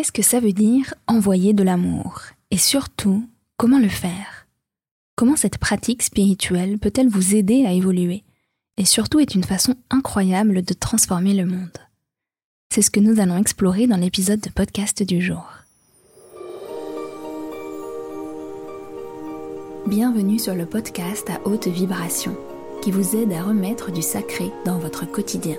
qu'est-ce que ça veut dire envoyer de l'amour? Et surtout, comment le faire? Comment cette pratique spirituelle peut-elle vous aider à évoluer? Et surtout est une façon incroyable de transformer le monde. C'est ce que nous allons explorer dans l'épisode de podcast du jour. Bienvenue sur le podcast à haute vibration qui vous aide à remettre du sacré dans votre quotidien.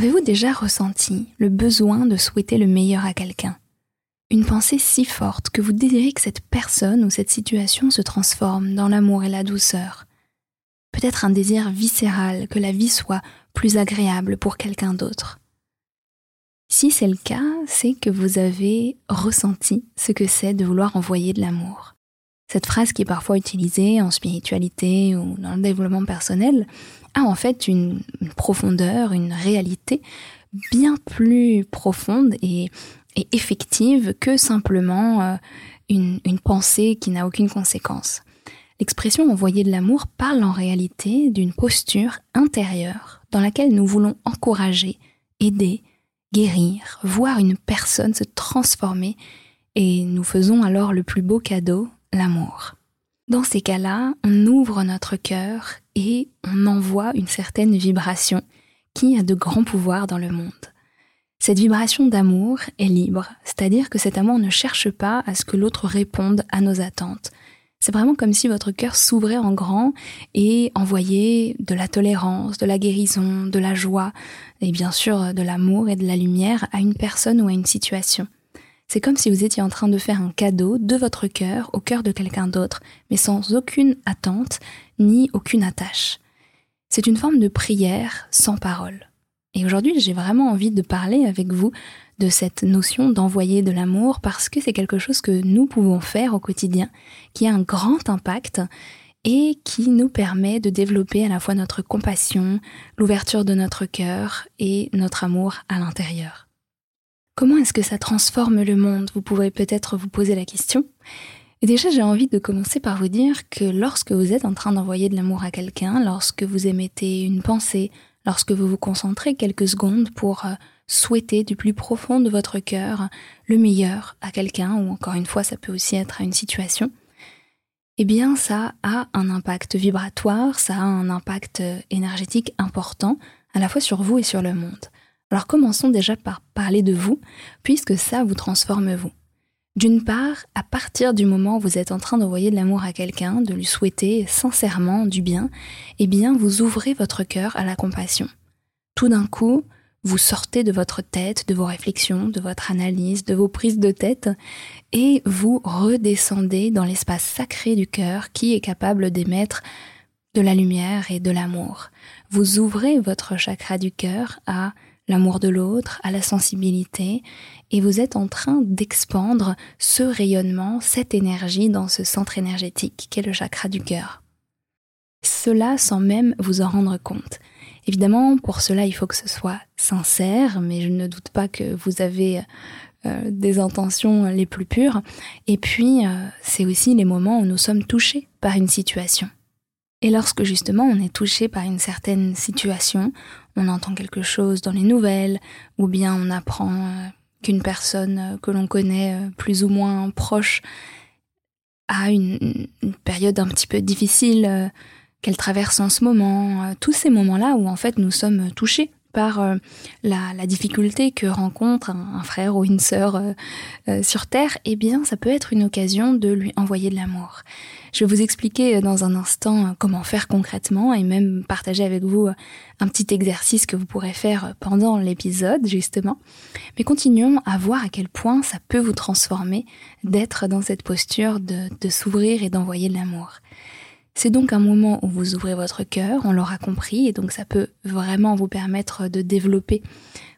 Avez-vous déjà ressenti le besoin de souhaiter le meilleur à quelqu'un? Une pensée si forte que vous désirez que cette personne ou cette situation se transforme dans l'amour et la douceur. Peut-être un désir viscéral que la vie soit plus agréable pour quelqu'un d'autre. Si c'est le cas, c'est que vous avez ressenti ce que c'est de vouloir envoyer de l'amour. Cette phrase qui est parfois utilisée en spiritualité ou dans le développement personnel a en fait une, profondeur, une réalité bien plus profonde et, effective que simplement euh, une, une pensée qui n'a aucune conséquence. L'expression envoyer de l'amour parle en réalité d'une posture intérieure dans laquelle nous voulons encourager, aider, guérir, voir une personne se transformer et nous faisons alors le plus beau cadeau, l'amour. Dans ces cas-là, on ouvre notre cœur et on envoie une certaine vibration qui a de grands pouvoirs dans le monde. Cette vibration d'amour est libre, c'est-à-dire que cet amour ne cherche pas à ce que l'autre réponde à nos attentes. C'est vraiment comme si votre cœur s'ouvrait en grand et envoyait de la tolérance, de la guérison, de la joie et bien sûr de l'amour et de la lumière à une personne ou à une situation. C'est comme si vous étiez en train de faire un cadeau de votre cœur au cœur de quelqu'un d'autre, mais sans aucune attente ni aucune attache. C'est une forme de prière sans parole. Et aujourd'hui, j'ai vraiment envie de parler avec vous de cette notion d'envoyer de l'amour parce que c'est quelque chose que nous pouvons faire au quotidien, qui a un grand impact et qui nous permet de développer à la fois notre compassion, l'ouverture de notre cœur et notre amour à l'intérieur. Comment est-ce que ça transforme le monde? Vous pourrez peut-être vous poser la question. Et déjà, j'ai envie de commencer par vous dire que lorsque vous êtes en train d'envoyer de l'amour à quelqu'un, lorsque vous émettez une pensée, lorsque vous vous concentrez quelques secondes pour euh, souhaiter du plus profond de votre cœur le meilleur à quelqu'un, ou encore une fois, ça peut aussi être à une situation, eh bien, ça a un impact vibratoire, ça a un impact euh, énergétique important, à la fois sur vous et sur le monde. Alors commençons déjà par parler de vous, puisque ça vous transforme vous. D'une part, à partir du moment où vous êtes en train d'envoyer de l'amour à quelqu'un, de lui souhaiter sincèrement du bien, eh bien vous ouvrez votre cœur à la compassion. Tout d'un coup, vous sortez de votre tête, de vos réflexions, de votre analyse, de vos prises de tête, et vous redescendez dans l'espace sacré du cœur qui est capable d'émettre de la lumière et de l'amour. Vous ouvrez votre chakra du cœur à l'amour de l'autre, à la sensibilité, et vous êtes en train d'expandre ce rayonnement, cette énergie dans ce centre énergétique qu'est le chakra du cœur. Cela sans même vous en rendre compte. Évidemment, pour cela, il faut que ce soit sincère, mais je ne doute pas que vous avez euh, des intentions les plus pures. Et puis, euh, c'est aussi les moments où nous sommes touchés par une situation. Et lorsque justement on est touché par une certaine situation, on entend quelque chose dans les nouvelles, ou bien on apprend euh, qu'une personne euh, que l'on connaît euh, plus ou moins proche a une, période un petit peu difficile qu'elle traverse en ce moment, tous ces moments-là où en fait nous sommes touchés par la, difficulté que rencontre un, frère ou une sœur sur Terre, eh bien ça peut être une occasion de lui envoyer de l'amour. Je vais vous expliquer euh, dans un instant euh, comment faire concrètement et même partager avec vous euh, un petit exercice que vous pourrez faire pendant l'épisode justement. Mais continuons à voir à quel point ça peut vous transformer d'être dans cette posture de s'ouvrir et d'envoyer de l'amour. C'est donc un moment où vous ouvrez votre cœur, on l'aura compris, et donc ça peut vraiment vous permettre de développer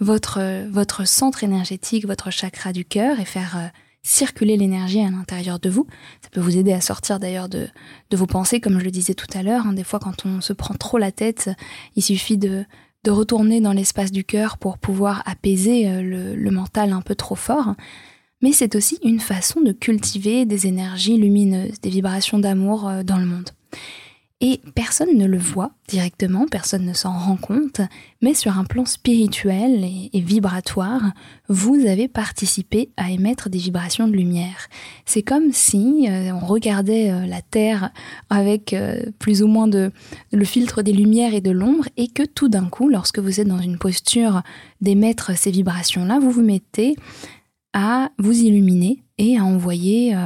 votre, centre énergétique, votre chakra du cœur et faire euh, circuler l'énergie à l'intérieur de vous. Ça peut vous aider à sortir d'ailleurs de, vos pensées, comme je le disais tout à l'heure. Hein. Des fois, quand on se prend trop la tête, il suffit de, de retourner dans l'espace du cœur pour pouvoir apaiser euh, le mental un peu trop fort. Mais c'est aussi une façon de cultiver des énergies lumineuses, des vibrations d'amour euh, dans le monde. Et personne ne le voit directement, personne ne s'en rend compte, mais sur un plan spirituel et, vibratoire, vous avez participé à émettre des vibrations de lumière. C'est comme si euh, on regardait euh, la Terre avec plus ou moins de le filtre des lumières et de l'ombre, et que tout d'un coup, lorsque vous êtes dans une posture d'émettre ces vibrations-là, vous vous mettez à vous illuminer et à envoyer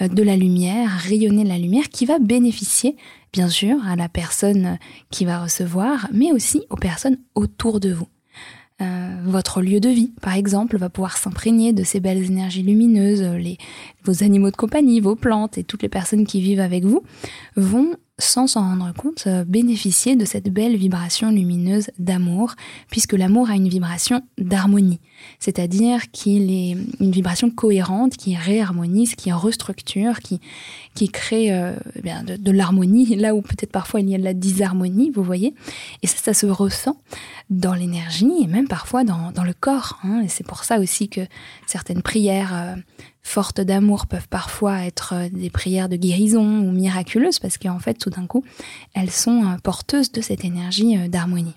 de la lumière, rayonner de la lumière qui va bénéficier bien sûr à la personne qui va recevoir, mais aussi aux personnes autour de vous. Euh, votre lieu de vie, par exemple, va pouvoir s'imprégner de ces belles énergies lumineuses. Vos animaux de compagnie, vos plantes et toutes les personnes qui vivent avec vous vont sans s'en rendre compte, euh, bénéficier de cette belle vibration lumineuse d'amour, puisque l'amour a une vibration d'harmonie, c'est-à-dire qu'il est une vibration cohérente qui réharmonise, qui restructure, qui, qui crée euh, eh de, l'harmonie, là où peut-être parfois il y a de la disharmonie, vous voyez. Et ça, ça se ressent dans l'énergie et même parfois dans, dans le corps. Hein. Et c'est pour ça aussi que certaines prières euh, fortes d'amour peuvent parfois être euh, des prières de guérison ou miraculeuses parce qu'en fait, tout d'un coup, elles sont euh, porteuses de cette énergie euh, d'harmonie.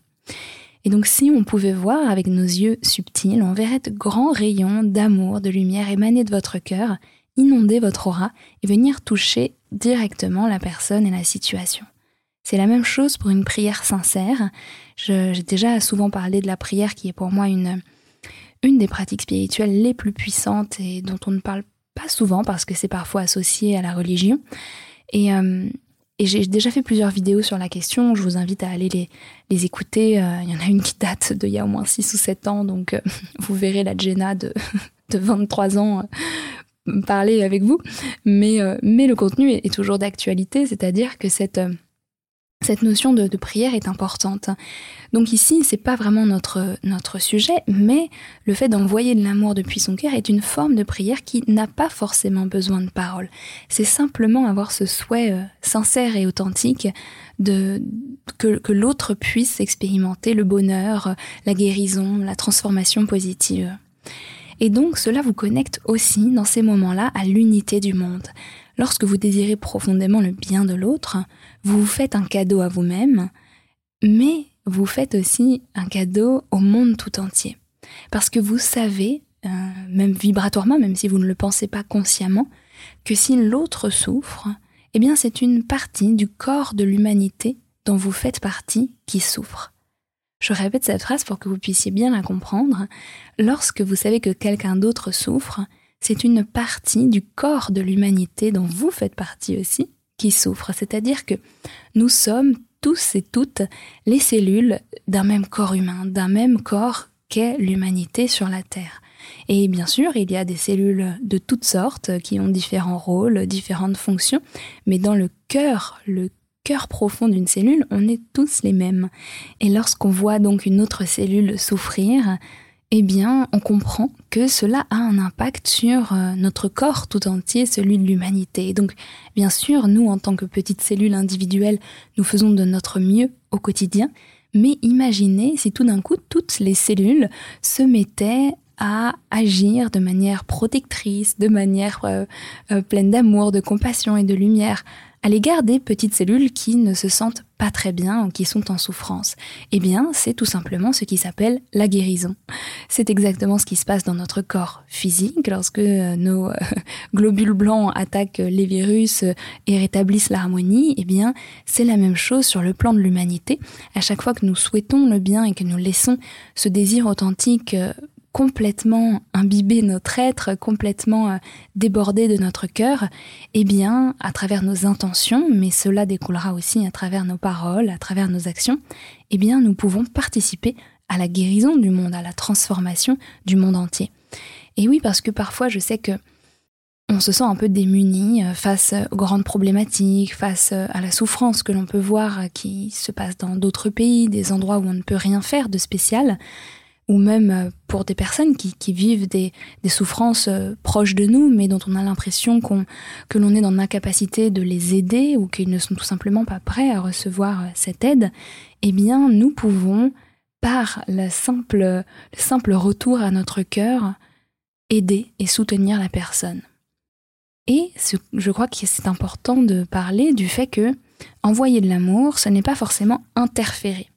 Et donc, si on pouvait voir avec nos yeux subtils, on verrait de grands rayons d'amour, de lumière émaner de votre cœur, inonder votre aura et venir toucher directement la personne et la situation. C'est la même chose pour une prière sincère. J'ai déjà souvent parlé de la prière qui est pour moi une, une des pratiques spirituelles les plus puissantes et dont on ne parle pas souvent parce que c'est parfois associé à la religion. Et, euh, j'ai déjà fait plusieurs vidéos sur la question, je vous invite à aller les, les écouter. Euh, il y en a une qui date d'il y a au moins 6 ou 7 ans, donc euh, vous verrez la Jenna de, de 23 ans parler avec vous. Mais, mais le contenu est toujours d'actualité, c'est-à-dire que cette cette notion de, prière est importante. Donc ici, c'est pas vraiment notre, notre sujet, mais le fait d'envoyer de l'amour depuis son cœur est une forme de prière qui n'a pas forcément besoin de paroles. C'est simplement avoir ce souhait euh, sincère et authentique de que, que l'autre puisse expérimenter le bonheur, la guérison, la transformation positive. Et donc cela vous connecte aussi dans ces moments-là à l'unité du monde. Lorsque vous désirez profondément le bien de l'autre, vous vous faites un cadeau à vous-même, mais vous faites aussi un cadeau au monde tout entier. Parce que vous savez, euh, même vibratoirement, même si vous ne le pensez pas consciemment, que si l'autre souffre, eh bien c'est une partie du corps de l'humanité dont vous faites partie qui souffre. Je répète cette phrase pour que vous puissiez bien la comprendre. Lorsque vous savez que quelqu'un d'autre souffre, c'est une partie du corps de l'humanité dont vous faites partie aussi qui souffre. C'est-à-dire que nous sommes tous et toutes les cellules d'un même corps humain, d'un même corps qu'est l'humanité sur la Terre. Et bien sûr, il y a des cellules de toutes sortes qui ont différents rôles, différentes fonctions, mais dans le cœur, le cœur profond d'une cellule, on est tous les mêmes. Et lorsqu'on voit donc une autre cellule souffrir, eh bien, on comprend que cela a un impact sur euh, notre corps tout entier, celui de l'humanité. Donc, bien sûr, nous, en tant que petites cellules individuelles, nous faisons de notre mieux au quotidien, mais imaginez si tout d'un coup, toutes les cellules se mettaient à agir de manière protectrice, de manière euh, euh, pleine d'amour, de compassion et de lumière à l'égard des petites cellules qui ne se sentent pas très bien ou qui sont en souffrance Eh bien, c'est tout simplement ce qui s'appelle la guérison. C'est exactement ce qui se passe dans notre corps physique lorsque euh, nos euh, globules blancs attaquent les virus euh, et rétablissent l'harmonie. Eh bien, c'est la même chose sur le plan de l'humanité. À chaque fois que nous souhaitons le bien et que nous laissons ce désir authentique complètement imbibé notre être, complètement euh, débordé de notre cœur, eh bien, à travers nos intentions, mais cela découlera aussi à travers nos paroles, à travers nos actions, eh bien, nous pouvons participer à la guérison du monde, à la transformation du monde entier. Et oui, parce que parfois, je sais que on se sent un peu démuni euh, face aux grandes problématiques, face euh, à la souffrance que l'on peut voir euh, qui se passe dans d'autres pays, des endroits où on ne peut rien faire de spécial, ou même pour des personnes qui, vivent des, souffrances proches de nous, mais dont on a l'impression que l'on est dans l'incapacité de les aider ou qu'ils ne sont tout simplement pas prêts à recevoir cette aide, eh bien, nous pouvons, par le simple, le simple retour à notre cœur, aider et soutenir la personne. Et je crois que c'est important de parler du fait que envoyer de l'amour, ce n'est pas forcément interférer.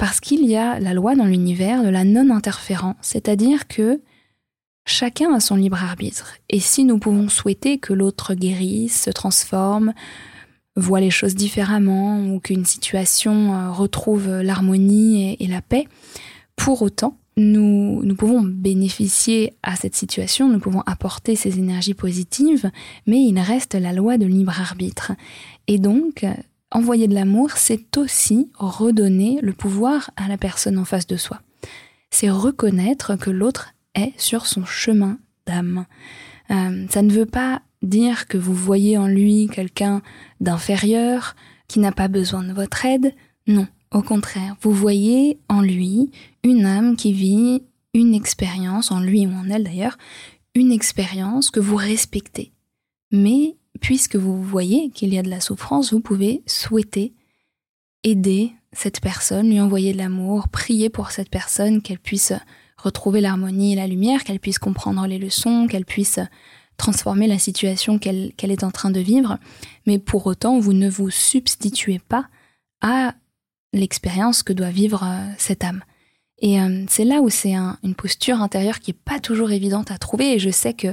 Parce qu'il y a la loi dans l'univers de la non-interférence, c'est-à-dire que chacun a son libre arbitre. Et si nous pouvons souhaiter que l'autre guérisse, se transforme, voit les choses différemment, ou qu'une situation euh, retrouve l'harmonie et la paix, pour autant, nous, nous pouvons bénéficier à cette situation, nous pouvons apporter ces énergies positives, mais il reste la loi de libre arbitre. Et donc, envoyer de l'amour, c'est aussi redonner le pouvoir à la personne en face de soi. C'est reconnaître que l'autre est sur son chemin d'âme. Euh, ça ne veut pas dire que vous voyez en lui quelqu'un d'inférieur, qui n'a pas besoin de votre aide. Non, au contraire, vous voyez en lui une âme qui vit une expérience, en lui ou en elle d'ailleurs, une expérience que vous respectez. Mais puisque vous voyez qu'il y a de la souffrance, vous pouvez souhaiter aider cette personne, lui envoyer de l'amour, prier pour cette personne, qu'elle puisse retrouver l'harmonie et la lumière, qu'elle puisse comprendre les leçons, qu'elle puisse transformer la situation qu'elle est en train de vivre. Mais pour autant, vous ne vous substituez pas à l'expérience que doit vivre euh, cette âme. Et euh, c'est là où c'est une posture intérieure qui est pas toujours évidente à trouver. Et je sais que,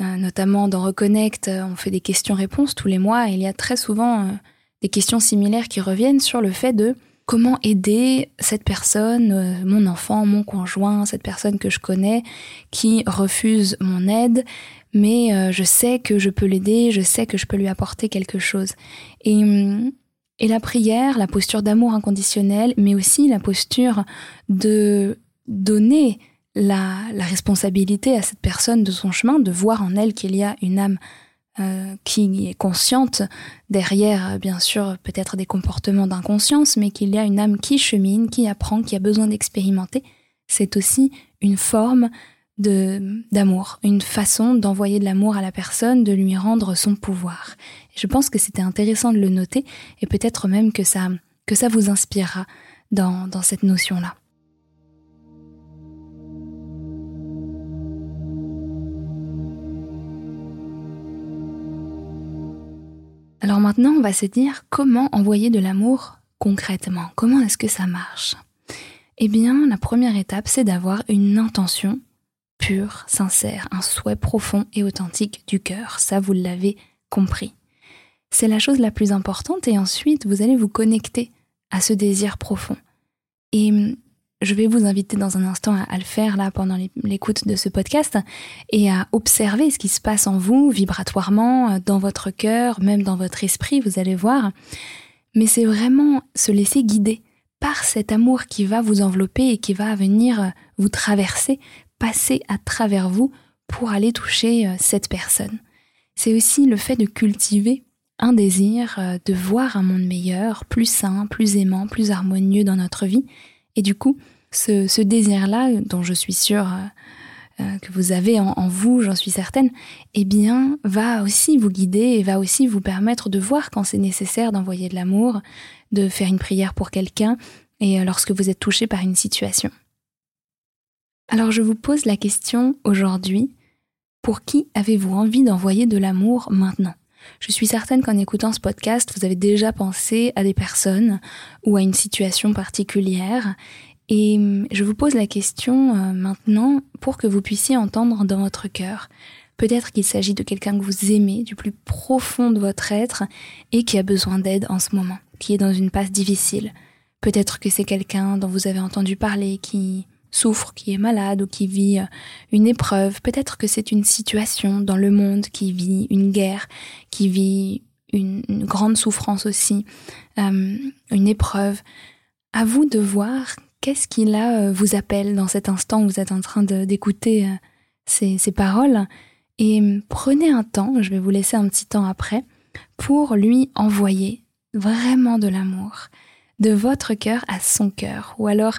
notamment dans Reconnect, on fait des questions-réponses tous les mois. Et il y a très souvent des questions similaires qui reviennent sur le fait de comment aider cette personne, mon enfant, mon conjoint, cette personne que je connais, qui refuse mon aide, mais je sais que je peux l'aider, je sais que je peux lui apporter quelque chose. Et hum, et la prière, la posture d'amour inconditionnel, mais aussi la posture de donner la, responsabilité à cette personne de son chemin, de voir en elle qu'il y a une âme euh, qui est consciente derrière, bien sûr, peut-être des comportements d'inconscience, mais qu'il y a une âme qui chemine, qui apprend, qui a besoin d'expérimenter. C'est aussi une forme de d'amour, une façon d'envoyer de l'amour à la personne, de lui rendre son pouvoir. je pense que c'était intéressant de le noter et peut-être même que ça que ça vous inspirera dans, dans cette notion-là. Alors maintenant, on va se dire comment envoyer de l'amour concrètement. Comment est-ce que ça marche? Eh bien, la première étape, c'est d'avoir une intention pur, sincère, un souhait profond et authentique du cœur. Ça, vous l'avez compris. C'est la chose la plus importante et ensuite, vous allez vous connecter à ce désir profond. Et hum, je vais vous inviter dans un instant à, le faire là pendant l'écoute de ce podcast et à observer ce qui se passe en vous vibratoirement, euh, dans votre cœur, même dans votre esprit, vous allez voir. Mais c'est vraiment se laisser guider par cet amour qui va vous envelopper et qui va venir euh, vous traverser passer à travers vous pour aller toucher euh, cette personne. C'est aussi le fait de cultiver un désir de voir un monde meilleur, plus sain, plus aimant, plus harmonieux dans notre vie. Et du coup, ce, désir-là, dont je suis sûre euh, que vous avez en, en vous, j'en suis certaine, eh bien, va aussi vous guider et va aussi vous permettre de voir quand c'est nécessaire d'envoyer de l'amour, de faire une prière pour quelqu'un et lorsque vous êtes touché par une situation. Alors je vous pose la question aujourd'hui, pour qui avez-vous envie d'envoyer de l'amour maintenant? Je suis certaine qu'en écoutant ce podcast, vous avez déjà pensé à des personnes ou à une situation particulière. Et hum, je vous pose la question euh, maintenant pour que vous puissiez entendre dans votre cœur. Peut-être qu'il s'agit de quelqu'un que vous aimez du plus profond de votre être et qui a besoin d'aide en ce moment, qui est dans une passe difficile. Peut-être que c'est quelqu'un dont vous avez entendu parler qui souffre, qui est malade ou qui vit euh, une épreuve. Peut-être que c'est une situation dans le monde qui vit une guerre, qui vit une, grande souffrance aussi, euh, une épreuve. À vous de voir qu'est-ce qui là euh, vous appelle dans cet instant où vous êtes en train d'écouter ces, ces, paroles? Et prenez un temps, je vais vous laisser un petit temps après, pour lui envoyer vraiment de l'amour, de votre cœur à son cœur. Ou alors,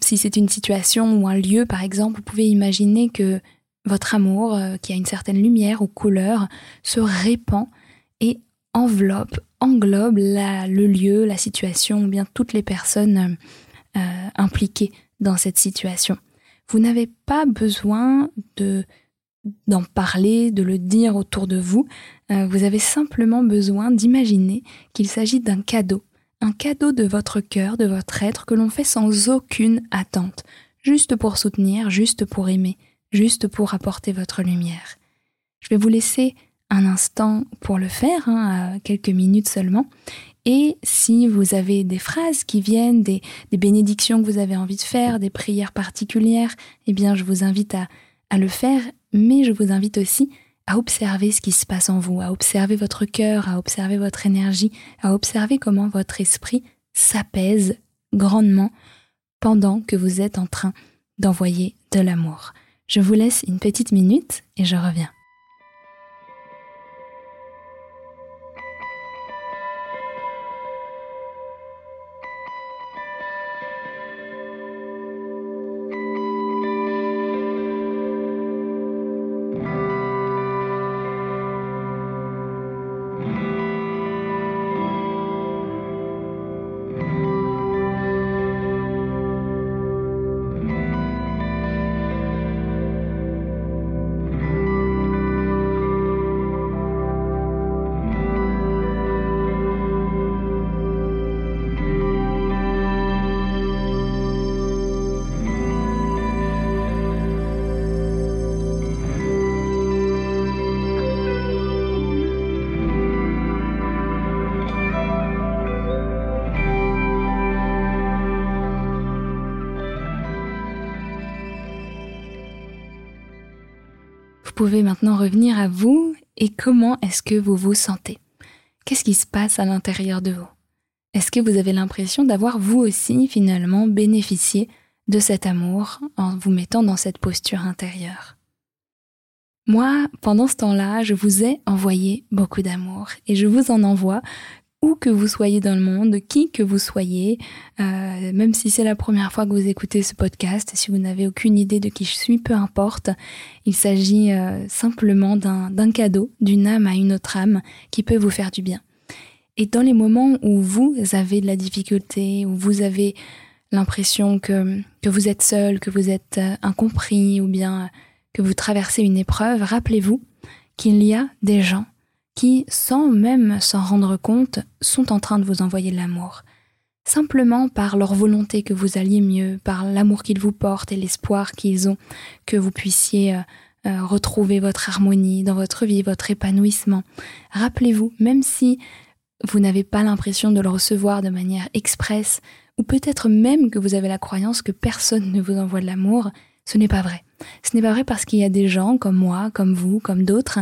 si c'est une situation ou un lieu, par exemple, vous pouvez imaginer que votre amour, euh, qui a une certaine lumière ou couleur, se répand et enveloppe, englobe le lieu, la situation ou bien toutes les personnes euh, dans cette situation. Vous n'avez pas besoin de d'en parler, de le dire autour de vous. Euh, vous avez simplement besoin d'imaginer qu'il s'agit d'un cadeau, un cadeau de votre cœur, de votre être que l'on fait sans aucune attente, juste pour soutenir, juste pour aimer, juste pour apporter votre lumière. Je vais vous laisser un instant pour le faire, hein, quelques minutes seulement. Et si vous avez des phrases qui viennent, des, bénédictions que vous avez envie de faire, des prières particulières, eh bien je vous invite à, à le faire, mais je vous invite aussi à observer ce qui se passe en vous, à observer votre cœur, à observer votre énergie, à observer comment votre esprit s'apaise grandement pendant que vous êtes en train d'envoyer de l'amour. Je vous laisse une petite minute et je reviens. Pouvez maintenant revenir à vous et comment est-ce que vous vous sentez? Qu'est-ce qui se passe à l'intérieur de vous? Est-ce que vous avez l'impression d'avoir vous aussi finalement bénéficié de cet amour en vous mettant dans cette posture intérieure? Moi, pendant ce temps-là, je vous ai envoyé beaucoup d'amour et je vous en envoie où que vous soyez dans le monde, qui que vous soyez, euh, même si c'est la première fois que vous écoutez ce podcast, si vous n'avez aucune idée de qui je suis, peu importe, il s'agit euh, simplement d'un cadeau d'une âme à une autre âme qui peut vous faire du bien. Et dans les moments où vous avez de la difficulté, où vous avez l'impression que, que vous êtes seul, que vous êtes euh, incompris, ou bien que vous traversez une épreuve, rappelez-vous qu'il y a des gens qui, sans même s'en rendre compte, sont en train de vous envoyer de l'amour. Simplement par leur volonté que vous alliez mieux, par l'amour qu'ils vous portent et l'espoir qu'ils ont que vous puissiez euh, euh, retrouver votre harmonie dans votre vie, votre épanouissement. Rappelez-vous, même si vous n'avez pas l'impression de le recevoir de manière expresse, ou peut-être même que vous avez la croyance que personne ne vous envoie de l'amour, ce n'est pas vrai. Ce n'est pas vrai parce qu'il y a des gens comme moi, comme vous, comme d'autres,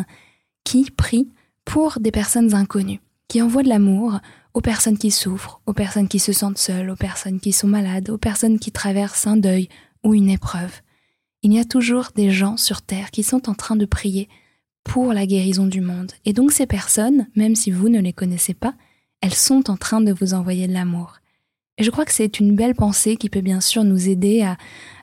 qui prient pour des personnes inconnues, qui envoient de l'amour aux personnes qui souffrent, aux personnes qui se sentent seules, aux personnes qui sont malades, aux personnes qui traversent un deuil ou une épreuve. Il y a toujours des gens sur Terre qui sont en train de prier pour la guérison du monde. Et donc ces personnes, même si vous ne les connaissez pas, elles sont en train de vous envoyer de l'amour. Et je crois que c'est une belle pensée qui peut bien sûr nous aider à,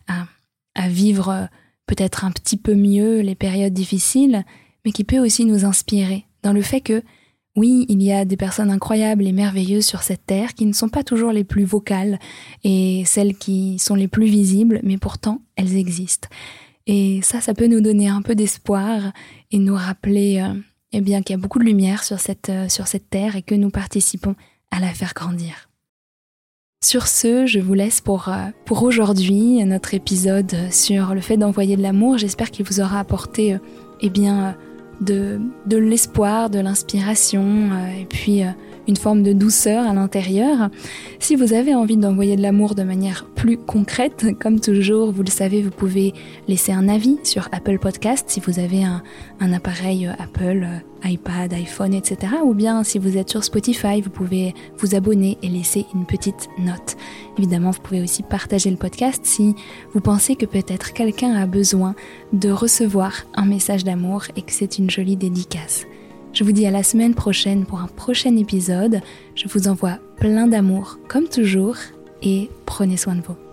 à, à vivre peut-être un petit peu mieux les périodes difficiles, mais qui peut aussi nous inspirer dans le fait que, oui, il y a des personnes incroyables et merveilleuses sur cette terre qui ne sont pas toujours les plus vocales et celles qui sont les plus visibles, mais pourtant elles existent. Et ça, ça peut nous donner un peu d'espoir et nous rappeler euh, eh bien qu'il y a beaucoup de lumière sur cette, euh, sur cette terre et que nous participons à la faire grandir. Sur ce, je vous laisse pour, euh, pour aujourd'hui notre épisode sur le fait d'envoyer de l'amour. J'espère qu'il vous aura apporté eh bien, de, de l'espoir, de l'inspiration, euh, et puis euh, une forme de douceur à l'intérieur. Si vous avez envie d'envoyer de l'amour de manière plus concrète, comme toujours, vous le savez, vous pouvez laisser un avis sur Apple Podcast si vous avez un, un appareil Apple iPad, iPhone, etc. Ou bien si vous êtes sur Spotify, vous pouvez vous abonner et laisser une petite note. Évidemment, vous pouvez aussi partager le podcast si vous pensez que peut-être quelqu'un a besoin de recevoir un message d'amour et que c'est une jolie dédicace. Je vous dis à la semaine prochaine pour un prochain épisode. Je vous envoie plein d'amour comme toujours et prenez soin de vous.